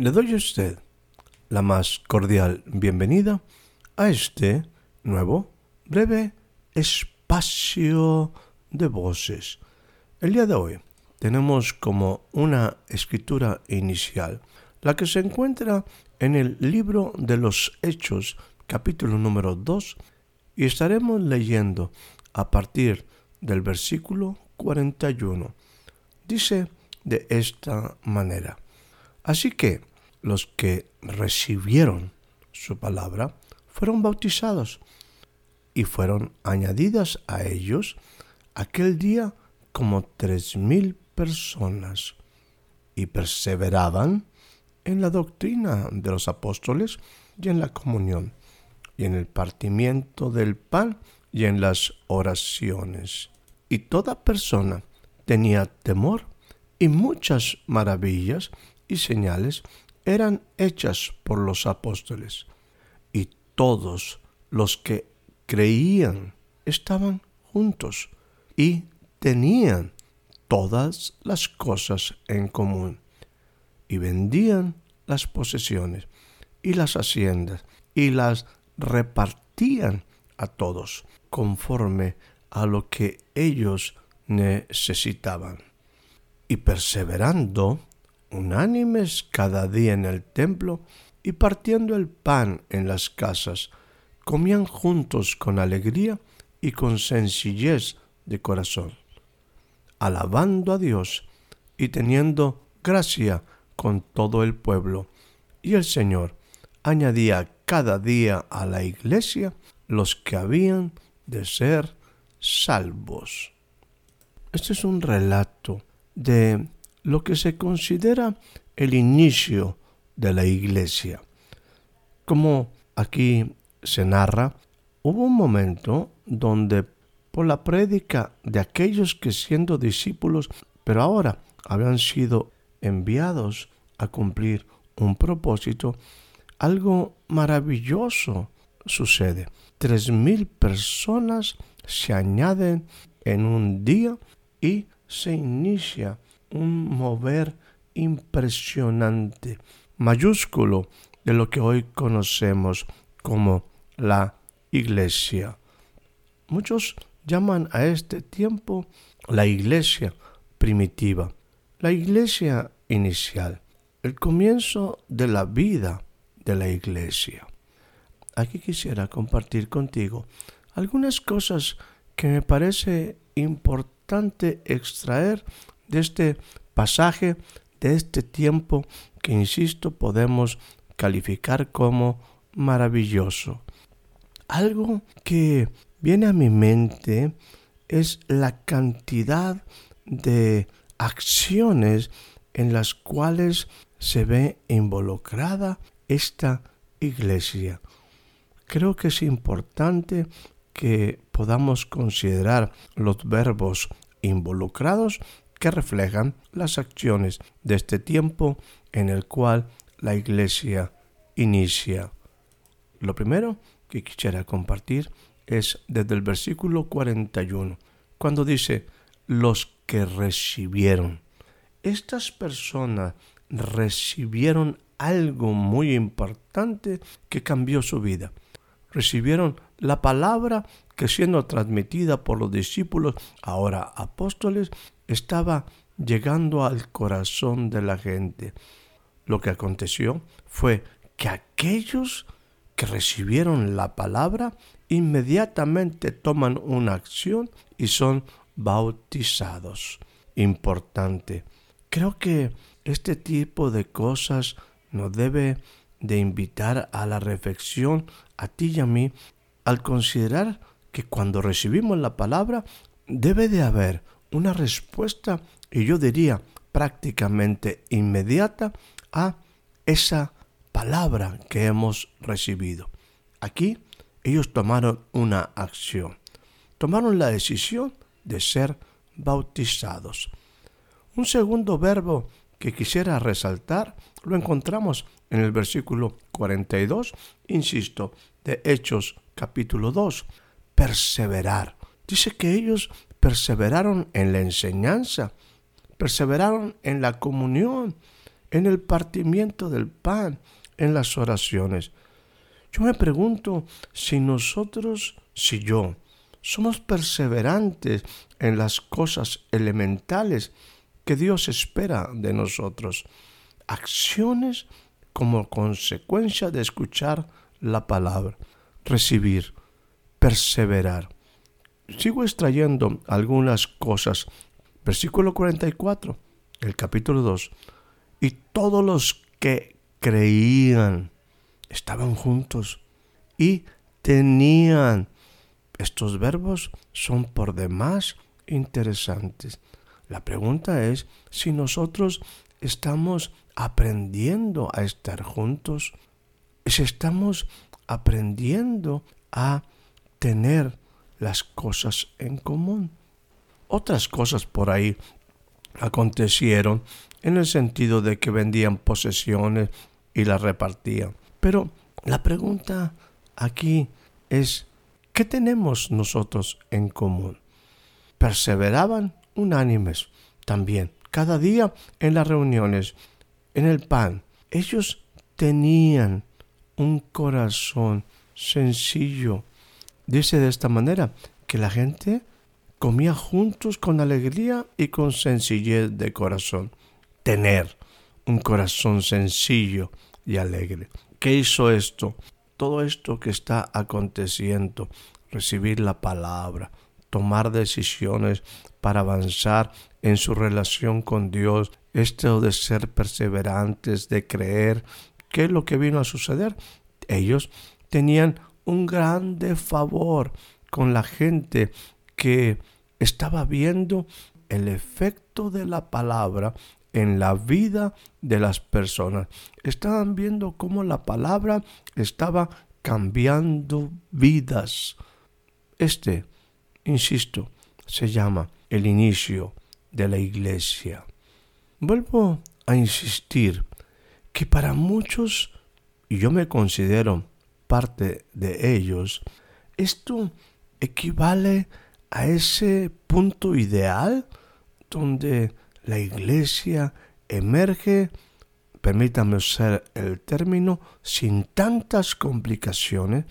Le doy a usted la más cordial bienvenida a este nuevo, breve espacio de voces. El día de hoy tenemos como una escritura inicial la que se encuentra en el libro de los Hechos, capítulo número 2, y estaremos leyendo a partir del versículo 41. Dice de esta manera. Así que los que recibieron su palabra fueron bautizados y fueron añadidas a ellos aquel día como tres mil personas y perseveraban en la doctrina de los apóstoles y en la comunión y en el partimiento del pan y en las oraciones. Y toda persona tenía temor y muchas maravillas y señales eran hechas por los apóstoles, y todos los que creían estaban juntos y tenían todas las cosas en común, y vendían las posesiones y las haciendas, y las repartían a todos, conforme a lo que ellos necesitaban. Y perseverando unánimes cada día en el templo y partiendo el pan en las casas, comían juntos con alegría y con sencillez de corazón, alabando a Dios y teniendo gracia con todo el pueblo. Y el Señor añadía cada día a la iglesia los que habían de ser salvos. Este es un relato de lo que se considera el inicio de la iglesia. Como aquí se narra, hubo un momento donde por la prédica de aquellos que siendo discípulos, pero ahora habían sido enviados a cumplir un propósito, algo maravilloso sucede. Tres mil personas se añaden en un día y se inicia un mover impresionante, mayúsculo de lo que hoy conocemos como la iglesia. Muchos llaman a este tiempo la iglesia primitiva, la iglesia inicial, el comienzo de la vida de la iglesia. Aquí quisiera compartir contigo algunas cosas que me parece importante extraer de este pasaje, de este tiempo que, insisto, podemos calificar como maravilloso. Algo que viene a mi mente es la cantidad de acciones en las cuales se ve involucrada esta iglesia. Creo que es importante que podamos considerar los verbos involucrados que reflejan las acciones de este tiempo en el cual la Iglesia inicia. Lo primero que quisiera compartir es desde el versículo 41, cuando dice, los que recibieron. Estas personas recibieron algo muy importante que cambió su vida. Recibieron la palabra que siendo transmitida por los discípulos, ahora apóstoles, estaba llegando al corazón de la gente. Lo que aconteció fue que aquellos que recibieron la palabra inmediatamente toman una acción y son bautizados. Importante. Creo que este tipo de cosas nos debe de invitar a la reflexión a ti y a mí al considerar que cuando recibimos la palabra debe de haber una respuesta, y yo diría prácticamente inmediata, a esa palabra que hemos recibido. Aquí ellos tomaron una acción, tomaron la decisión de ser bautizados. Un segundo verbo que quisiera resaltar lo encontramos en el versículo 42, insisto, de Hechos capítulo 2, perseverar. Dice que ellos perseveraron en la enseñanza, perseveraron en la comunión, en el partimiento del pan, en las oraciones. Yo me pregunto si nosotros, si yo, somos perseverantes en las cosas elementales que Dios espera de nosotros. Acciones como consecuencia de escuchar la palabra, recibir, perseverar. Sigo extrayendo algunas cosas. Versículo 44, el capítulo 2. Y todos los que creían estaban juntos y tenían. Estos verbos son por demás interesantes. La pregunta es si nosotros estamos aprendiendo a estar juntos, si estamos aprendiendo a tener las cosas en común. Otras cosas por ahí acontecieron en el sentido de que vendían posesiones y las repartían. Pero la pregunta aquí es, ¿qué tenemos nosotros en común? Perseveraban unánimes también, cada día en las reuniones, en el pan. Ellos tenían un corazón sencillo. Dice de esta manera que la gente comía juntos con alegría y con sencillez de corazón. Tener un corazón sencillo y alegre. ¿Qué hizo esto? Todo esto que está aconteciendo, recibir la palabra, tomar decisiones para avanzar en su relación con Dios, esto de ser perseverantes, de creer, ¿qué es lo que vino a suceder? Ellos tenían un grande favor con la gente que estaba viendo el efecto de la palabra en la vida de las personas. Estaban viendo cómo la palabra estaba cambiando vidas. Este, insisto, se llama el inicio de la iglesia. Vuelvo a insistir que para muchos, y yo me considero parte de ellos, esto equivale a ese punto ideal donde la iglesia emerge, permítame usar el término, sin tantas complicaciones,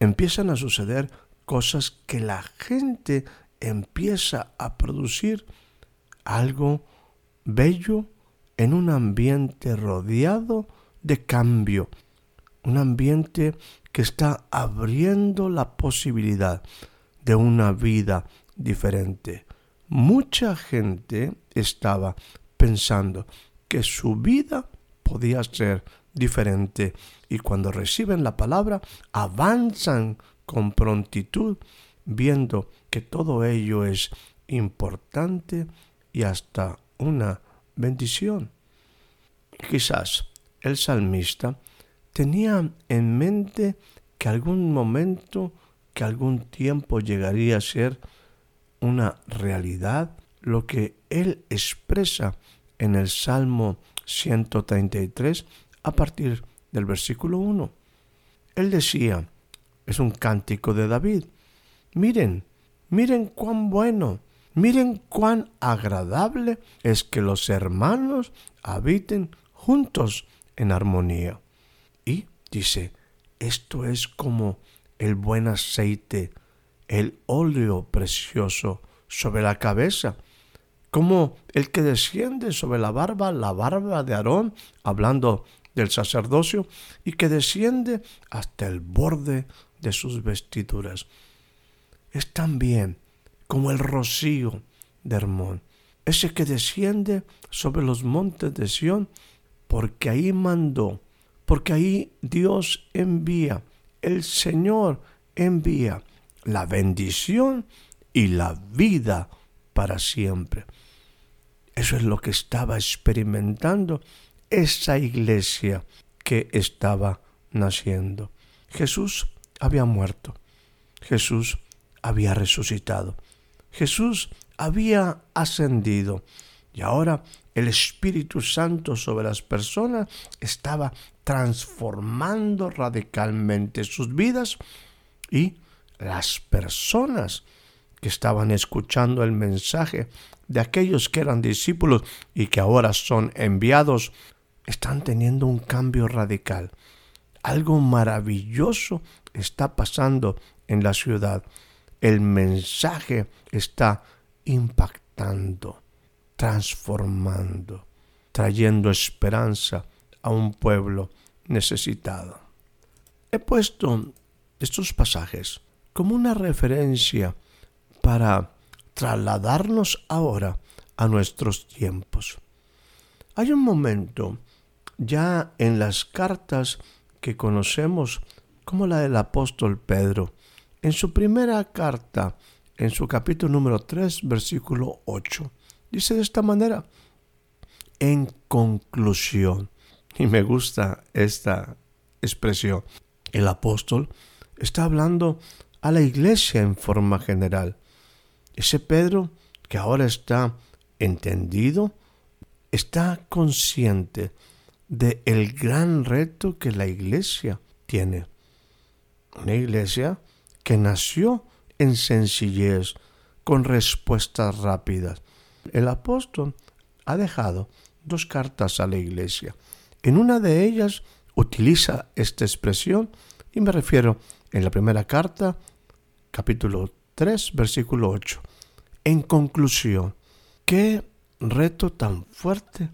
empiezan a suceder cosas que la gente empieza a producir algo bello en un ambiente rodeado de cambio, un ambiente que está abriendo la posibilidad de una vida diferente. Mucha gente estaba pensando que su vida podía ser diferente y cuando reciben la palabra avanzan con prontitud viendo que todo ello es importante y hasta una bendición. Quizás el salmista tenía en mente que algún momento, que algún tiempo llegaría a ser una realidad lo que él expresa en el Salmo 133 a partir del versículo 1. Él decía, es un cántico de David, miren, miren cuán bueno, miren cuán agradable es que los hermanos habiten juntos en armonía. Y dice, esto es como el buen aceite, el óleo precioso sobre la cabeza, como el que desciende sobre la barba, la barba de Aarón, hablando del sacerdocio, y que desciende hasta el borde de sus vestiduras. Es también como el rocío de Hermón, ese que desciende sobre los montes de Sión, porque ahí mandó, porque ahí Dios envía, el Señor envía la bendición y la vida para siempre. Eso es lo que estaba experimentando esa iglesia que estaba naciendo. Jesús había muerto. Jesús había resucitado. Jesús había ascendido. Y ahora el Espíritu Santo sobre las personas estaba transformando radicalmente sus vidas y las personas que estaban escuchando el mensaje de aquellos que eran discípulos y que ahora son enviados, están teniendo un cambio radical. Algo maravilloso está pasando en la ciudad. El mensaje está impactando, transformando, trayendo esperanza a un pueblo necesitado. He puesto estos pasajes como una referencia para trasladarnos ahora a nuestros tiempos. Hay un momento ya en las cartas que conocemos como la del apóstol Pedro, en su primera carta, en su capítulo número 3, versículo 8, dice de esta manera, en conclusión, y me gusta esta expresión, el apóstol está hablando a la iglesia en forma general. Ese Pedro que ahora está entendido, está consciente de el gran reto que la iglesia tiene. Una iglesia que nació en sencillez, con respuestas rápidas. El apóstol ha dejado dos cartas a la iglesia. En una de ellas utiliza esta expresión y me refiero en la primera carta, capítulo 3, versículo 8. En conclusión, qué reto tan fuerte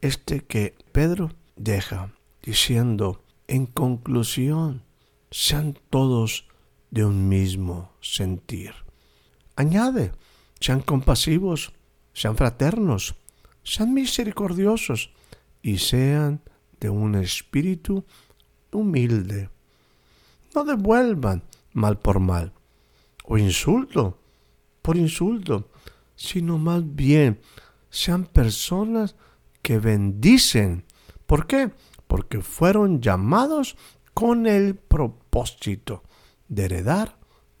este que Pedro deja diciendo, en conclusión, sean todos de un mismo sentir. Añade, sean compasivos, sean fraternos, sean misericordiosos y sean de un espíritu humilde. No devuelvan mal por mal o insulto por insulto, sino más bien sean personas que bendicen. ¿Por qué? Porque fueron llamados con el propósito de heredar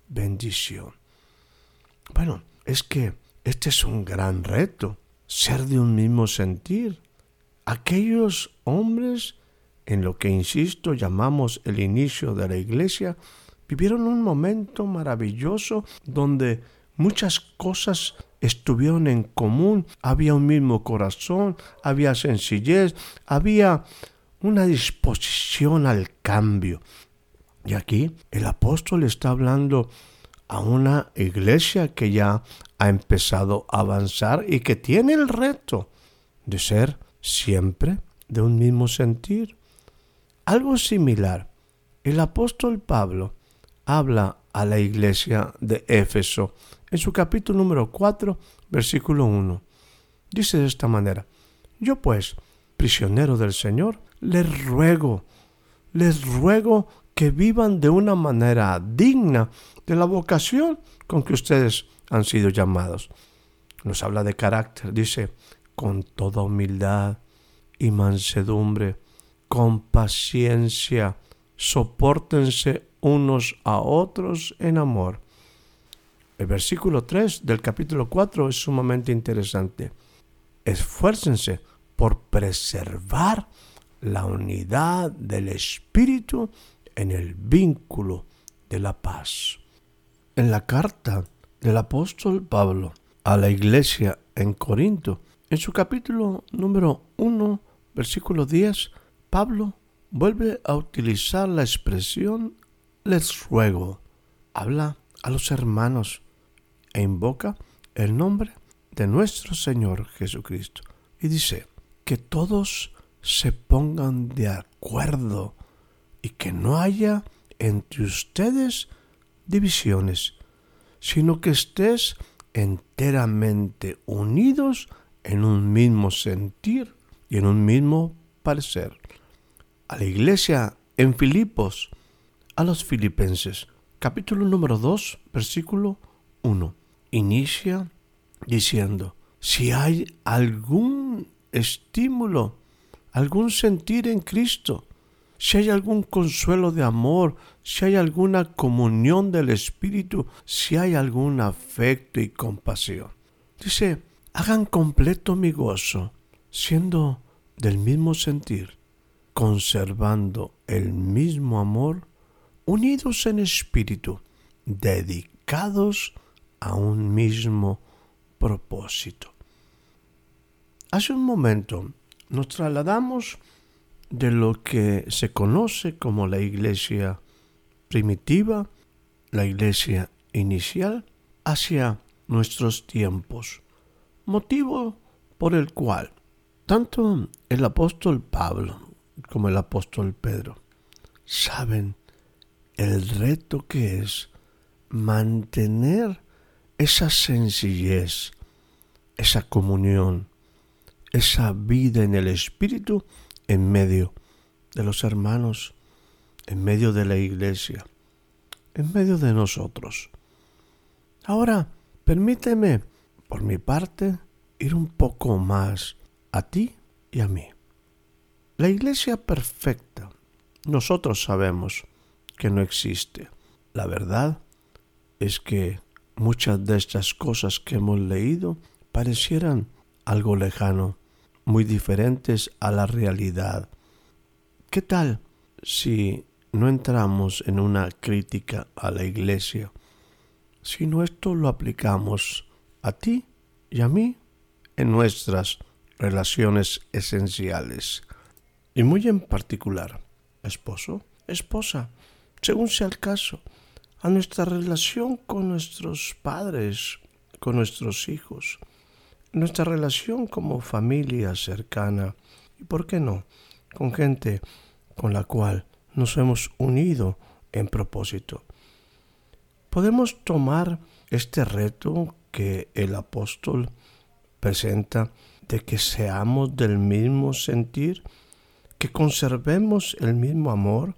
bendición. Bueno, es que este es un gran reto, ser de un mismo sentir. Aquellos hombres, en lo que, insisto, llamamos el inicio de la iglesia, vivieron un momento maravilloso donde muchas cosas estuvieron en común, había un mismo corazón, había sencillez, había una disposición al cambio. Y aquí el apóstol está hablando a una iglesia que ya ha empezado a avanzar y que tiene el reto de ser siempre de un mismo sentir. Algo similar, el apóstol Pablo habla a la iglesia de Éfeso en su capítulo número 4, versículo 1. Dice de esta manera, yo pues, prisionero del Señor, les ruego, les ruego que vivan de una manera digna de la vocación con que ustedes han sido llamados. Nos habla de carácter, dice, con toda humildad y mansedumbre, con paciencia, soportense unos a otros en amor. El versículo 3 del capítulo 4 es sumamente interesante. Esfuércense por preservar la unidad del Espíritu en el vínculo de la paz. En la carta del apóstol Pablo a la iglesia en Corinto, en su capítulo número 1, versículo 10, Pablo vuelve a utilizar la expresión les ruego, habla a los hermanos e invoca el nombre de nuestro Señor Jesucristo. Y dice, que todos se pongan de acuerdo y que no haya entre ustedes divisiones, sino que estés enteramente unidos en un mismo sentir y en un mismo parecer. A la iglesia en Filipos, a los filipenses, capítulo número 2, versículo 1. Inicia diciendo, si hay algún estímulo, algún sentir en Cristo, si hay algún consuelo de amor, si hay alguna comunión del Espíritu, si hay algún afecto y compasión. Dice, hagan completo mi gozo, siendo del mismo sentir, conservando el mismo amor, unidos en espíritu, dedicados a un mismo propósito. Hace un momento nos trasladamos de lo que se conoce como la iglesia primitiva, la iglesia inicial, hacia nuestros tiempos, motivo por el cual tanto el apóstol Pablo como el apóstol Pedro saben el reto que es mantener esa sencillez, esa comunión, esa vida en el Espíritu en medio de los hermanos, en medio de la iglesia, en medio de nosotros. Ahora, permíteme, por mi parte, ir un poco más a ti y a mí. La iglesia perfecta, nosotros sabemos que no existe. La verdad es que muchas de estas cosas que hemos leído parecieran algo lejano, muy diferentes a la realidad. ¿Qué tal si no entramos en una crítica a la iglesia, sino esto lo aplicamos a ti y a mí en nuestras relaciones esenciales? Y muy en particular, esposo, esposa, según sea el caso, a nuestra relación con nuestros padres, con nuestros hijos, nuestra relación como familia cercana y, ¿por qué no?, con gente con la cual nos hemos unido en propósito. Podemos tomar este reto que el apóstol presenta de que seamos del mismo sentir, que conservemos el mismo amor,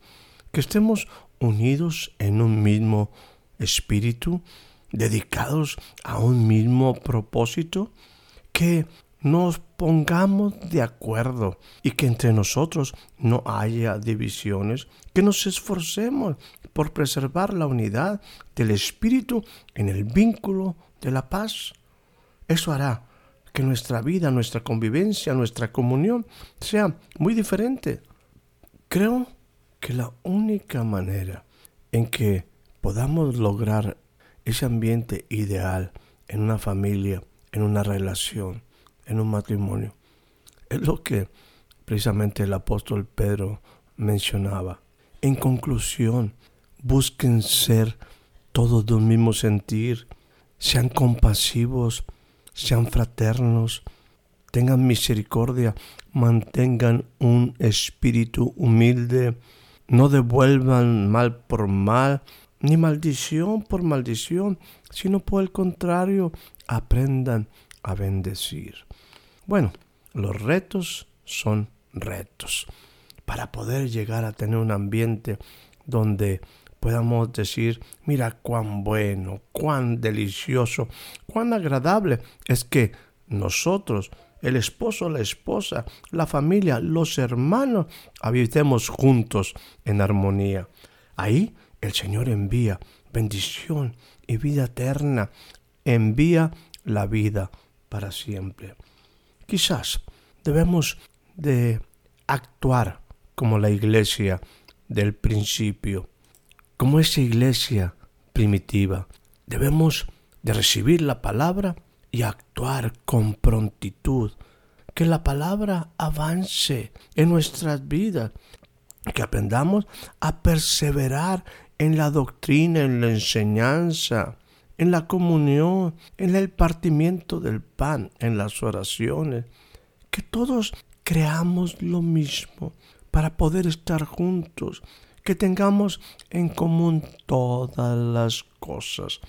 que estemos unidos en un mismo espíritu, dedicados a un mismo propósito, que nos pongamos de acuerdo y que entre nosotros no haya divisiones, que nos esforcemos por preservar la unidad del espíritu en el vínculo de la paz. Eso hará que nuestra vida, nuestra convivencia, nuestra comunión sea muy diferente. Creo que la única manera en que podamos lograr ese ambiente ideal en una familia, en una relación, en un matrimonio, es lo que precisamente el apóstol Pedro mencionaba. En conclusión, busquen ser todos de un mismo sentir, sean compasivos, sean fraternos, tengan misericordia, mantengan un espíritu humilde, no devuelvan mal por mal, ni maldición por maldición, sino por el contrario, aprendan a bendecir. Bueno, los retos son retos. Para poder llegar a tener un ambiente donde podamos decir, mira cuán bueno, cuán delicioso, cuán agradable es que nosotros el esposo, la esposa, la familia, los hermanos, habitemos juntos en armonía. Ahí el Señor envía bendición y vida eterna, envía la vida para siempre. Quizás debemos de actuar como la iglesia del principio, como esa iglesia primitiva. Debemos de recibir la palabra y actuar con prontitud. Que la palabra avance en nuestras vidas. Que aprendamos a perseverar en la doctrina, en la enseñanza, en la comunión, en el partimiento del pan, en las oraciones. Que todos creamos lo mismo para poder estar juntos. Que tengamos en común todas las cosas.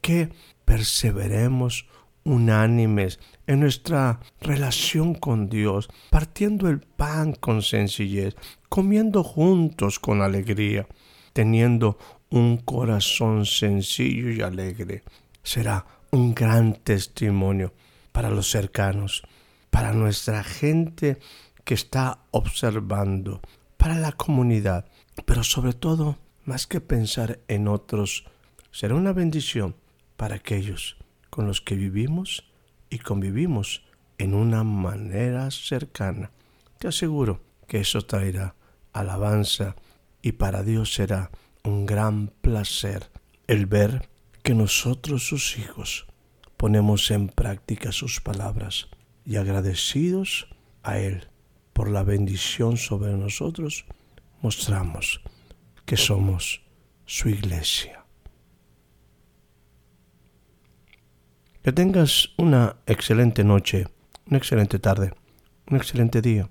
Que perseveremos unánimes en nuestra relación con Dios, partiendo el pan con sencillez, comiendo juntos con alegría, teniendo un corazón sencillo y alegre. Será un gran testimonio para los cercanos, para nuestra gente que está observando, para la comunidad, pero sobre todo, más que pensar en otros, será una bendición para aquellos con los que vivimos y convivimos en una manera cercana. Te aseguro que eso traerá alabanza y para Dios será un gran placer el ver que nosotros sus hijos ponemos en práctica sus palabras y agradecidos a Él por la bendición sobre nosotros, mostramos que somos su iglesia. Que tengas una excelente noche, una excelente tarde, un excelente día.